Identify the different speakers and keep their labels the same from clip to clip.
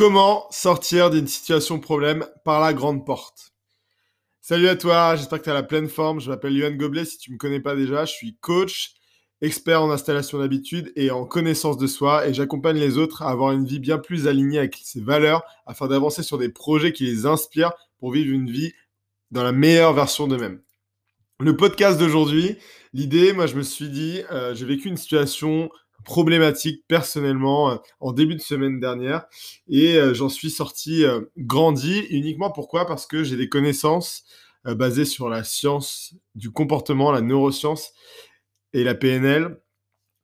Speaker 1: Comment sortir d'une situation problème par la grande porte? Salut à toi, j'espère que tu as la pleine forme. Je m'appelle Yohan Goblet, si tu ne me connais pas déjà, je suis coach, expert en installation d'habitude et en connaissance de soi et j'accompagne les autres à avoir une vie bien plus alignée avec ses valeurs afin d'avancer sur des projets qui les inspirent pour vivre une vie dans la meilleure version d'eux-mêmes. Le podcast d'aujourd'hui, l'idée, moi je me suis dit, euh, j'ai vécu une situation problématique personnellement euh, en début de semaine dernière et euh, j'en suis sorti euh, grandi uniquement pourquoi? Parce que j'ai des connaissances basées sur la science du comportement, la neuroscience et la PNL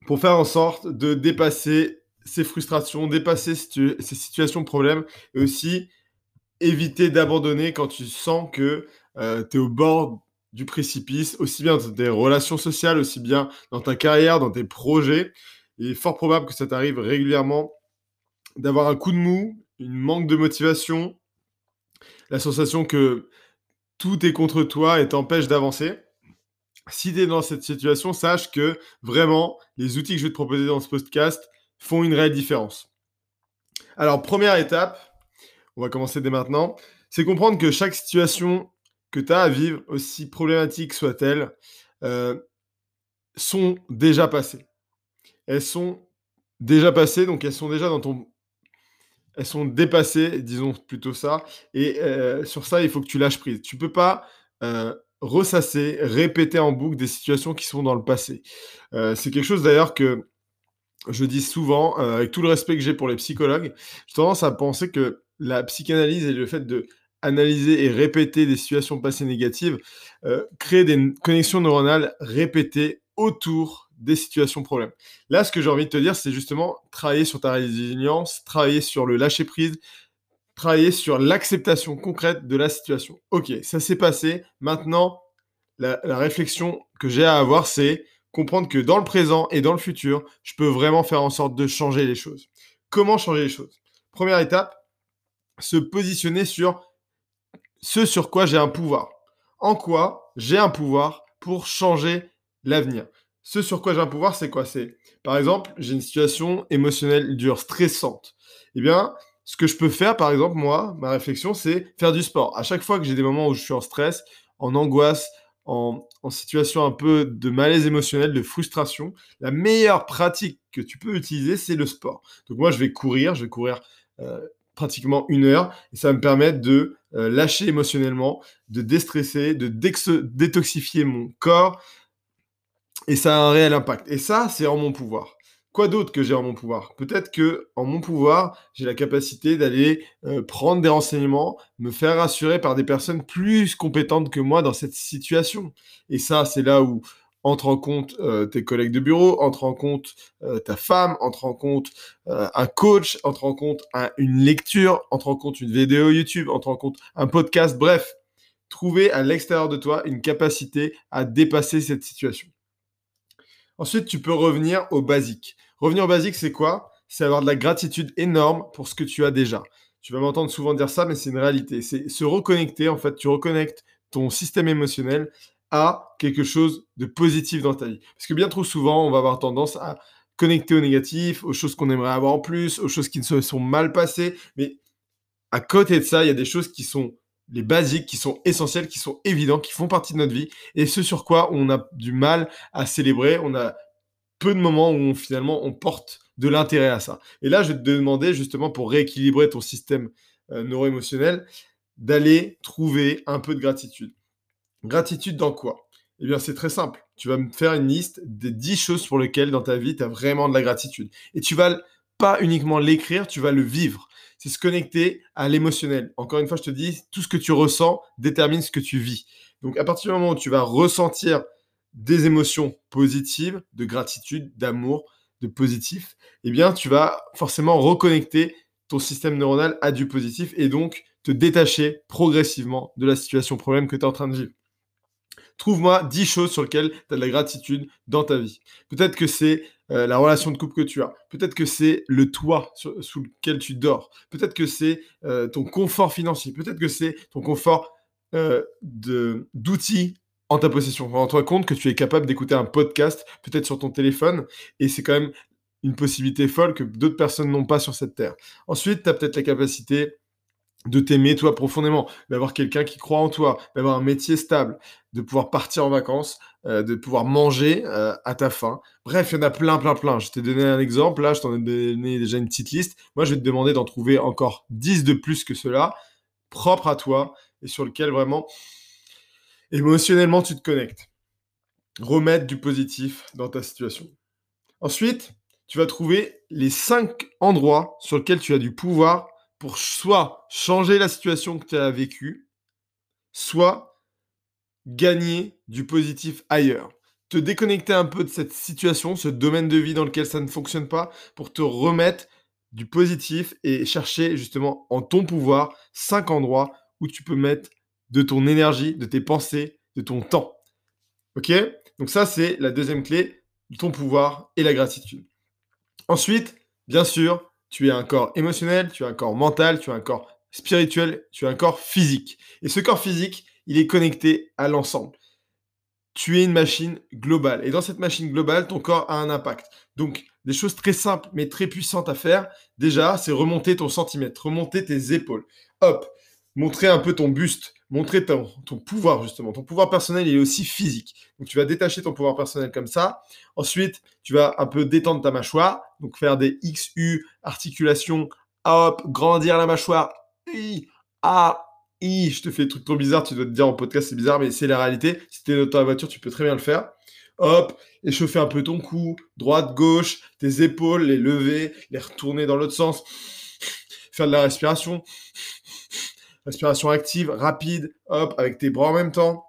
Speaker 1: pour faire en sorte de dépasser ces frustrations, dépasser ces situations de problème et aussi éviter d'abandonner quand tu sens que tu es au bord du précipice, aussi bien dans tes relations sociales, aussi bien dans ta carrière, dans tes projets. Il est fort probable que ça t'arrive régulièrement d'avoir un coup de mou, une manque de motivation, la sensation que tout est contre toi et t'empêche d'avancer. Si tu es dans cette situation, sache que vraiment, les outils que je vais te proposer dans ce podcast font une réelle différence. Alors, première étape, on va commencer dès maintenant, c'est comprendre que chaque situation que tu as à vivre, aussi problématique soit-elle, euh, sont déjà passées elles sont déjà passées, donc elles sont déjà dans ton... Elles sont dépassées, disons plutôt ça. Et euh, sur ça, il faut que tu lâches prise. Tu peux pas euh, ressasser, répéter en boucle des situations qui sont dans le passé. Euh, c'est quelque chose d'ailleurs que je dis souvent, avec tout le respect que j'ai pour les psychologues, j'ai tendance à penser que la psychanalyse et le fait de analyser et répéter des situations passées négatives créent des connexions neuronales répétées autour des situations problèmes. Là, ce que j'ai envie de te dire, c'est justement travailler sur ta résilience, travailler sur le lâcher prise, travailler sur l'acceptation concrète de la situation. Ok, ça s'est passé. Maintenant, la, réflexion que j'ai à avoir, c'est comprendre que dans le présent et dans le futur, je peux vraiment faire en sorte de changer les choses. Comment changer les choses? Première étape, se positionner sur ce sur quoi j'ai un pouvoir. En quoi j'ai un pouvoir pour changer l'avenir? Ce sur quoi j'ai un pouvoir, c'est quoi? C'est, par exemple, j'ai une situation émotionnelle dure, stressante. Eh bien, ce que je peux faire, par exemple, moi, ma réflexion, c'est faire du sport. À chaque fois que j'ai des moments où je suis en stress, en angoisse, en, situation un peu de malaise émotionnel, de frustration, la meilleure pratique que tu peux utiliser, c'est le sport. Donc moi, je vais courir, je vais courir euh, pratiquement une heure, et ça va me permettre de euh, lâcher émotionnellement, de déstresser, de détoxifier mon corps, et ça a un réel impact. Et ça, c'est en mon pouvoir. Quoi d'autre que j'ai en mon pouvoir? Peut-être que en mon pouvoir, j'ai la capacité d'aller euh, prendre des renseignements, me faire rassurer par des personnes plus compétentes que moi dans cette situation. Et ça, c'est là où entre en compte euh, tes collègues de bureau, entre en compte euh, ta femme, entre en compte un coach, entre en compte une lecture, entre en compte une vidéo YouTube, entre en compte un podcast. Bref, trouver à l'extérieur de toi une capacité à dépasser cette situation. Ensuite, tu peux revenir au basique. Revenir au basique, c'est quoi? C'est avoir de la gratitude énorme pour ce que tu as déjà. Tu vas m'entendre souvent dire ça, mais c'est une réalité. C'est se reconnecter, en fait, tu reconnectes ton système émotionnel à quelque chose de positif dans ta vie. Parce que bien trop souvent, on va avoir tendance à connecter au négatif, aux choses qu'on aimerait avoir en plus, aux choses qui ne se sont mal passées. Mais à côté de ça, il y a des choses qui sont les basiques qui sont essentiels, qui sont évidents, qui font partie de notre vie, et ce sur quoi on a du mal à célébrer, on a peu de moments où finalement on porte de l'intérêt à ça. Et là, je vais te demander justement pour rééquilibrer ton système euh, neuro-émotionnel, d'aller trouver un peu de gratitude. Gratitude dans quoi? Eh bien, c'est très simple. Tu vas me faire une liste des 10 choses pour lesquelles dans ta vie, tu as vraiment de la gratitude. Et tu vas pas uniquement l'écrire, tu vas le vivre c'est se connecter à l'émotionnel. Encore une fois, je te dis, tout ce que tu ressens détermine ce que tu vis. Donc à partir du moment où tu vas ressentir des émotions positives, de gratitude, d'amour, de positif, eh bien tu vas forcément reconnecter ton système neuronal à du positif et donc te détacher progressivement de la situation problème que tu es en train de vivre. Trouve-moi 10 choses sur lesquelles tu as de la gratitude dans ta vie. Peut-être que c'est euh, la relation de couple que tu as. Peut-être que c'est le toit sous lequel tu dors. Peut-être que c'est euh, ton confort financier. Peut-être que c'est ton confort euh, d'outils en ta possession. Rends-toi compte que tu es capable d'écouter un podcast, peut-être sur ton téléphone, et c'est quand même une possibilité folle que d'autres personnes n'ont pas sur cette terre. Ensuite, tu as peut-être la capacité de t'aimer toi profondément, d'avoir quelqu'un qui croit en toi, d'avoir un métier stable, de pouvoir partir en vacances, euh, de pouvoir manger euh, à ta faim. Bref, il y en a plein, plein, plein. Je t'ai donné un exemple, là, je t'en ai donné déjà une petite liste. Moi, je vais te demander d'en trouver encore 10 de plus que cela, propres à toi, et sur lequel vraiment, émotionnellement, tu te connectes. Remettre du positif dans ta situation. Ensuite, tu vas trouver les 5 endroits sur lesquels tu as du pouvoir pour soit changer la situation que tu as vécue, soit gagner du positif ailleurs. Te déconnecter un peu de cette situation, ce domaine de vie dans lequel ça ne fonctionne pas, pour te remettre du positif et chercher justement en ton pouvoir cinq endroits où tu peux mettre de ton énergie, de tes pensées, de ton temps. Ok? Donc ça, c'est la deuxième clé, ton pouvoir et la gratitude. Ensuite, bien sûr, tu as un corps émotionnel, tu as un corps mental, tu as un corps spirituel, tu as un corps physique. Et ce corps physique, il est connecté à l'ensemble. Tu es une machine globale. Et dans cette machine globale, ton corps a un impact. Donc, des choses très simples mais très puissantes à faire, déjà, c'est remonter ton centimètre, remonter tes épaules. Hop, montrer un peu ton buste, montrer ton, ton, pouvoir justement. Ton pouvoir personnel, il est aussi physique. Donc tu vas détacher ton pouvoir personnel comme ça. Ensuite, tu vas un peu détendre ta mâchoire, donc faire des XU, articulations, hop, grandir la mâchoire. I, A, I. Je te fais des trucs trop bizarres, tu dois te dire en podcast c'est bizarre, mais c'est la réalité. Si tu es dans la voiture, tu peux très bien le faire. Hop, échauffer un peu ton cou, droite, gauche, tes épaules, les lever, les retourner dans l'autre sens. Faire de la respiration respiration active, rapide, hop, avec tes bras en même temps.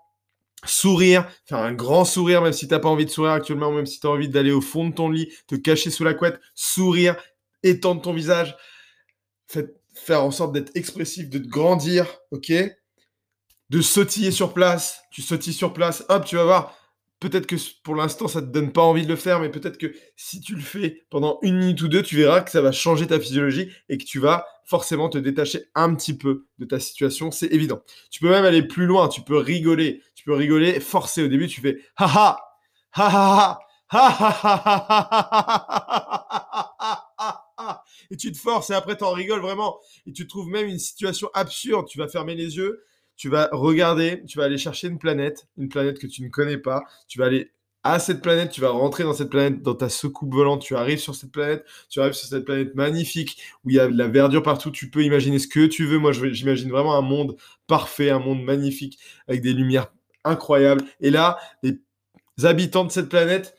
Speaker 1: Sourire, faire un grand sourire, même si tu n'as pas envie de sourire actuellement, même si tu as envie d'aller au fond de ton lit, te cacher sous la couette, sourire, étendre ton visage, faire en sorte d'être expressif, de te grandir, ok? De sautiller sur place, tu sautilles sur place, hop, tu vas voir, peut-être que pour l'instant, ça te donne pas envie de le faire, mais peut-être que si tu le fais pendant une minute ou deux, tu verras que ça va changer ta physiologie et que tu vas forcément te détacher un petit peu de ta situation. C'est évident. Tu peux même aller plus loin. Tu peux rigoler. Tu peux rigoler, forcer. Au début, tu fais ha ha ha ha et tu te forces et après tu en rigoles vraiment et tu trouves même une situation absurde. Tu vas fermer les yeux tu vas regarder, tu vas aller chercher une planète, une planète que tu ne connais pas, tu vas aller à cette planète, tu vas rentrer dans cette planète, dans ta soucoupe volante, tu arrives sur cette planète, tu arrives sur cette planète magnifique où il y a de la verdure partout, tu peux imaginer ce que tu veux. Moi, j'imagine vraiment un monde parfait, un monde magnifique avec des lumières incroyables. Et là, les habitants de cette planète,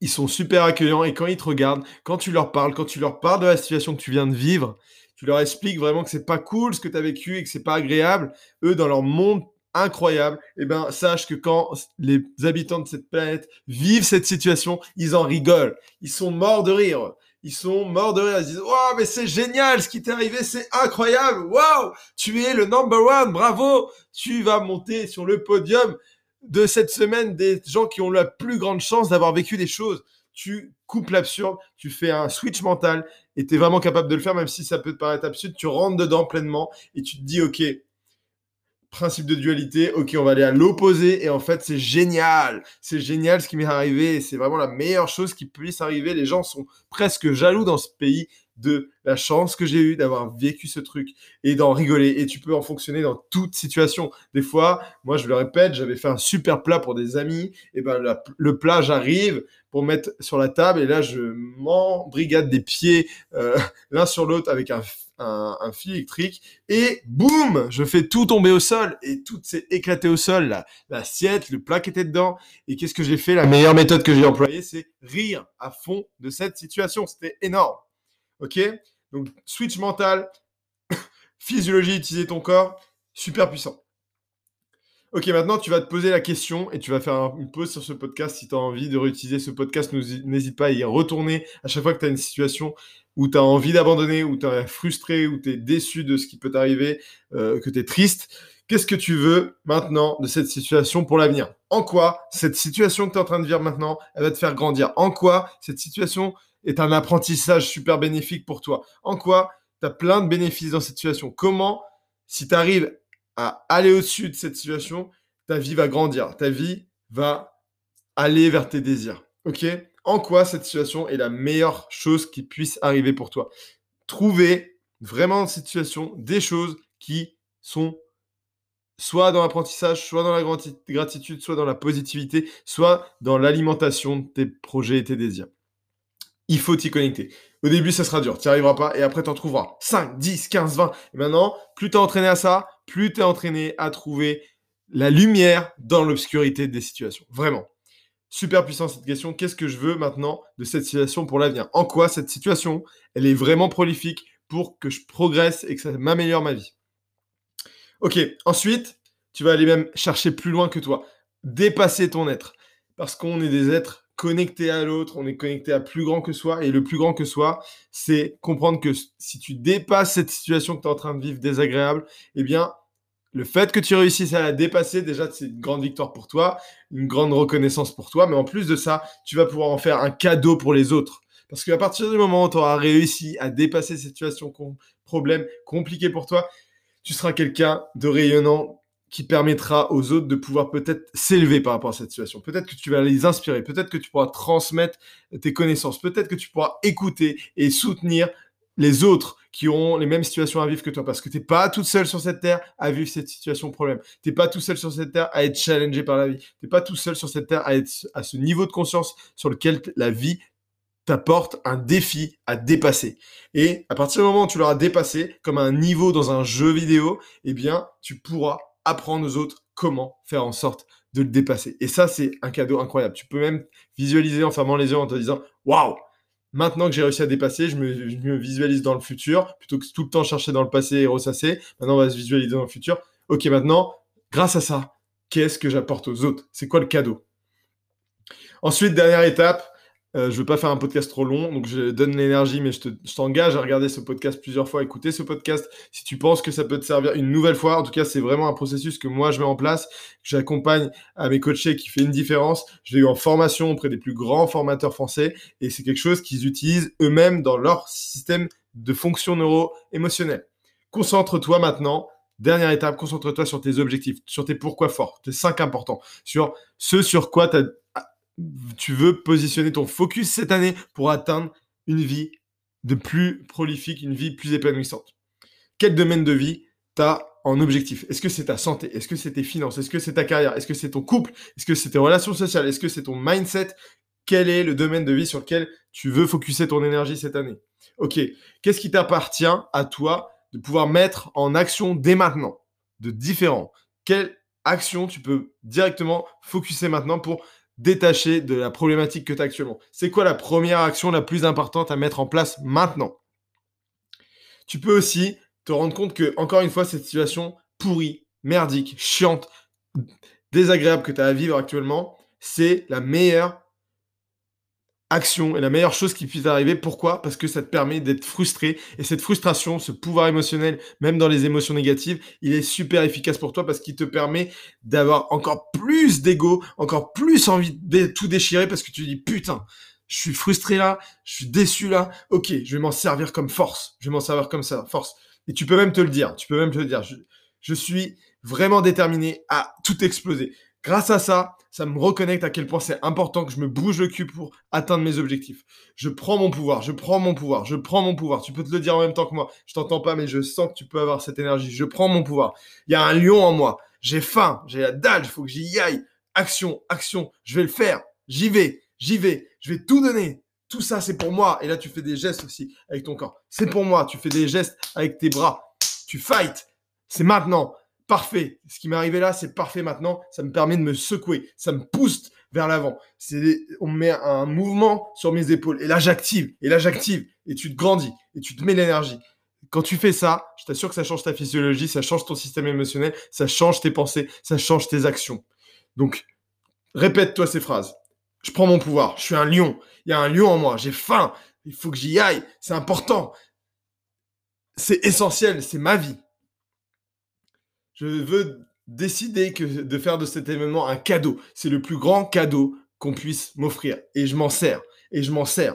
Speaker 1: ils sont super accueillants et quand ils te regardent, quand tu leur parles, quand tu leur parles de la situation que tu viens de vivre, tu leur expliques vraiment que c'est pas cool ce que tu as vécu et que c'est pas agréable, eux, dans leur monde incroyable, eh ben, sache que quand les habitants de cette planète vivent cette situation, ils en rigolent. Ils sont morts de rire. Ils sont morts de rire. Ils disent, waouh, mais c'est génial ce qui t'est arrivé, c'est incroyable. Waouh, tu es le number one. Bravo. Tu vas monter sur le podium de cette semaine des gens qui ont la plus grande chance d'avoir vécu des choses. Tu coupes l'absurde, tu fais un switch mental et tu es vraiment capable de le faire, même si ça peut te paraître absurde, tu rentres dedans pleinement et tu te dis, OK, principe de dualité, ok, on va aller à l'opposé, et en fait, c'est génial, c'est génial ce qui m'est arrivé, c'est vraiment la meilleure chose qui puisse arriver. Les gens sont presque jaloux dans ce pays de la chance que j'ai eue d'avoir vécu ce truc et d'en rigoler. Et tu peux en fonctionner dans toute situation. Des fois, moi, je le répète, j'avais fait un super plat pour des amis, et ben le plat, j'arrive, pour mettre sur la table. Et là, je m'embrigade des pieds euh, l'un sur l'autre avec un, un, fil électrique. Et boum, je fais tout tomber au sol. Et tout s'est éclaté au sol. L'assiette, le plat qui était dedans. Et qu'est-ce que j'ai fait? La meilleure méthode que j'ai employée, c'est rire à fond de cette situation. C'était énorme. OK? Donc, switch mental, physiologie, utiliser ton corps, super puissant. Ok, maintenant tu vas te poser la question et tu vas faire une pause sur ce podcast. Si tu as envie de réutiliser ce podcast, n'hésite pas à y retourner à chaque fois que tu as une situation où tu as envie d'abandonner, où tu es frustré, où tu es déçu de ce qui peut t'arriver, euh, que tu es triste. Qu'est-ce que tu veux maintenant de cette situation pour l'avenir? En quoi cette situation que tu es en train de vivre maintenant, elle va te faire grandir? En quoi cette situation est un apprentissage super bénéfique pour toi. En quoi tu as plein de bénéfices dans cette situation? Comment, si tu arrives à aller au-dessus de cette situation, ta vie va grandir, ta vie va aller vers tes désirs. Ok? En quoi cette situation est la meilleure chose qui puisse arriver pour toi? Trouver vraiment dans cette situation des choses qui sont soit dans l'apprentissage, soit dans la gratitude, soit dans la positivité, soit dans l'alimentation de tes projets et tes désirs. Il faut t'y connecter. Au début, ça sera dur, tu n'y arriveras pas, et après, tu en trouveras 5, 10, 15, 20. Et maintenant, plus tu es entraîné à ça, plus tu es entraîné à trouver la lumière dans l'obscurité des situations. Vraiment. Super puissant cette question. Qu'est-ce que je veux maintenant de cette situation pour l'avenir? En quoi cette situation, elle est vraiment prolifique pour que je progresse et que ça m'améliore ma vie? Ok, ensuite, tu vas aller même chercher plus loin que toi. Dépasser ton être. Parce qu'on est des êtres connectés à l'autre, on est connecté à plus grand que soi. Et le plus grand que soi, c'est comprendre que si tu dépasses cette situation que tu es en train de vivre désagréable, eh bien, le fait que tu réussisses à la dépasser, déjà, c'est une grande victoire pour toi, une grande reconnaissance pour toi. Mais en plus de ça, tu vas pouvoir en faire un cadeau pour les autres. Parce qu'à partir du moment où tu auras réussi à dépasser cette situation, problème compliqué pour toi, tu seras quelqu'un de rayonnant qui permettra aux autres de pouvoir peut-être s'élever par rapport à cette situation. Peut-être que tu vas les inspirer, peut-être que tu pourras transmettre tes connaissances, peut-être que tu pourras écouter et soutenir les autres qui ont les mêmes situations à vivre que toi. Parce que tu n'es pas toute seule sur cette terre à vivre cette situation problème. Tu n'es pas tout seul sur cette terre à être challengé par la vie. Tu n'es pas tout seul sur cette terre à être à ce niveau de conscience sur lequel la vie t'apporte un défi à dépasser. Et à partir du moment où tu l'auras dépassé, comme un niveau dans un jeu vidéo, eh bien, tu pourras apprendre aux autres comment faire en sorte de le dépasser. Et ça, c'est un cadeau incroyable. Tu peux même visualiser en fermant les yeux en te disant, waouh, maintenant que j'ai réussi à dépasser, je me, visualise dans le futur, plutôt que tout le temps chercher dans le passé et ressasser. Maintenant, on va se visualiser dans le futur. Ok, maintenant, grâce à ça, qu'est-ce que j'apporte aux autres? C'est quoi le cadeau? Ensuite, dernière étape, euh, je veux pas faire un podcast trop long, donc je donne l'énergie, mais je t'engage à regarder ce podcast plusieurs fois, écouter ce podcast. Si tu penses que ça peut te servir une nouvelle fois, en tout cas, c'est vraiment un processus que moi je mets en place, que j'accompagne à mes coachés qui fait une différence. Je l'ai eu en formation auprès des plus grands formateurs français, et c'est quelque chose qu'ils utilisent eux-mêmes dans leur système de fonction neuro-émotionnelle. Concentre-toi maintenant Dernière étape, concentre-toi sur tes objectifs, sur tes pourquoi forts, tes cinq importants, sur ce sur quoi tu as tu veux positionner ton focus cette année pour atteindre une vie de plus prolifique, une vie plus épanouissante. Quel domaine de vie tu as en objectif? Est-ce que c'est ta santé? Est-ce que c'est tes finances? Est-ce que c'est ta carrière? Est-ce que c'est ton couple? Est-ce que c'est tes relations sociales? Est-ce que c'est ton mindset? Quel est le domaine de vie sur lequel tu veux focuser ton énergie cette année? Ok, qu'est-ce qui t'appartient à toi de pouvoir mettre en action dès maintenant de différents Quelle action tu peux directement focuser maintenant pour détaché de la problématique que tu as actuellement. C'est quoi la première action la plus importante à mettre en place maintenant? Tu peux aussi te rendre compte que, encore une fois, cette situation pourrie, merdique, chiante, désagréable que tu as à vivre actuellement, c'est la meilleure action et la meilleure chose qui puisse arriver. Pourquoi? Parce que ça te permet d'être frustré. Et cette frustration, ce pouvoir émotionnel, même dans les émotions négatives, il est super efficace pour toi parce qu'il te permet d'avoir encore plus d'ego, encore plus envie de tout déchirer parce que tu dis putain, je suis frustré là, je suis déçu là. Ok, je vais m'en servir comme force. Je vais m'en servir comme ça, force. Et tu peux même te le dire. Tu peux même te le dire. Je suis vraiment déterminé à tout exploser. Grâce à ça, ça me reconnecte à quel point c'est important que je me bouge le cul pour atteindre mes objectifs. Je prends mon pouvoir, je prends mon pouvoir, je prends mon pouvoir. Tu peux te le dire en même temps que moi. Je t'entends pas, mais je sens que tu peux avoir cette énergie. Je prends mon pouvoir. Il y a un lion en moi. J'ai faim, j'ai la dalle, il faut que j'y aille. Action, action, je vais le faire. J'y vais, j'y vais. Je vais tout donner. Tout ça, c'est pour moi. Et là, tu fais des gestes aussi avec ton corps. C'est pour moi. Tu fais des gestes avec tes bras. Tu fight. C'est maintenant parfait. Ce qui m'est arrivé là, c'est parfait maintenant. Ça me permet de me secouer. Ça me pousse vers l'avant. On met un mouvement sur mes épaules. Et là, j'active. Et là, j'active. Et tu te grandis. Et tu te mets l'énergie. Quand tu fais ça, je t'assure que ça change ta physiologie, ça change ton système émotionnel, ça change tes pensées, ça change tes actions. Donc, répète-toi ces phrases. Je prends mon pouvoir. Je suis un lion. Il y a un lion en moi. J'ai faim. Il faut que j'y aille. C'est important. C'est essentiel. C'est ma vie je veux décider de faire de cet événement un cadeau. C'est le plus grand cadeau qu'on puisse m'offrir. Et je m'en sers. Et je m'en sers.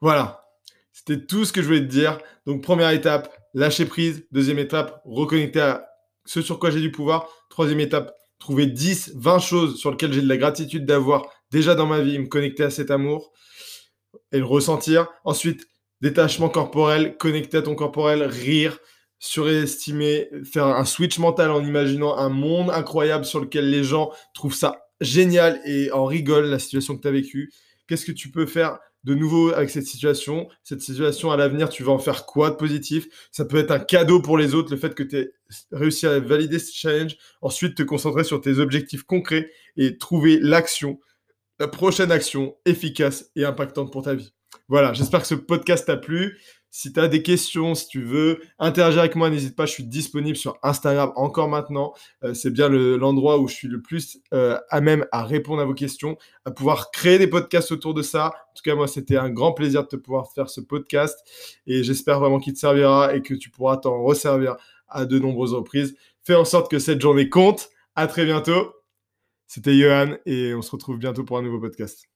Speaker 1: Voilà. C'était tout ce que je voulais te dire. Donc, première étape, lâcher prise. Deuxième étape, reconnecter à ce sur quoi j'ai du pouvoir. Troisième étape, trouver 10, 20 choses sur lesquelles j'ai de la gratitude d'avoir déjà dans ma vie, me connecter à cet amour et le ressentir. Ensuite, détachement corporel, connecter à ton corporel, rire, surestimer, faire un switch mental en imaginant un monde incroyable sur lequel les gens trouvent ça génial et en rigolent la situation que tu as vécue. Qu'est-ce que tu peux faire de nouveau avec cette situation? Cette situation à l'avenir, tu vas en faire quoi de positif? Ça peut être un cadeau pour les autres, le fait que tu aies réussi à valider ce challenge. Ensuite, te concentrer sur tes objectifs concrets et trouver l'action, la prochaine action efficace et impactante pour ta vie. Voilà, j'espère que ce podcast t'a plu. Si tu as des questions, si tu veux interagir avec moi, n'hésite pas, je suis disponible sur Instagram encore maintenant. Euh, c'est bien l'endroit où je suis le plus euh, à même à répondre à vos questions, à pouvoir créer des podcasts autour de ça. En tout cas, moi, c'était un grand plaisir de te pouvoir faire ce podcast et j'espère vraiment qu'il te servira et que tu pourras t'en resservir à de nombreuses reprises. Fais en sorte que cette journée compte. À très bientôt. C'était Johan et on se retrouve bientôt pour un nouveau podcast.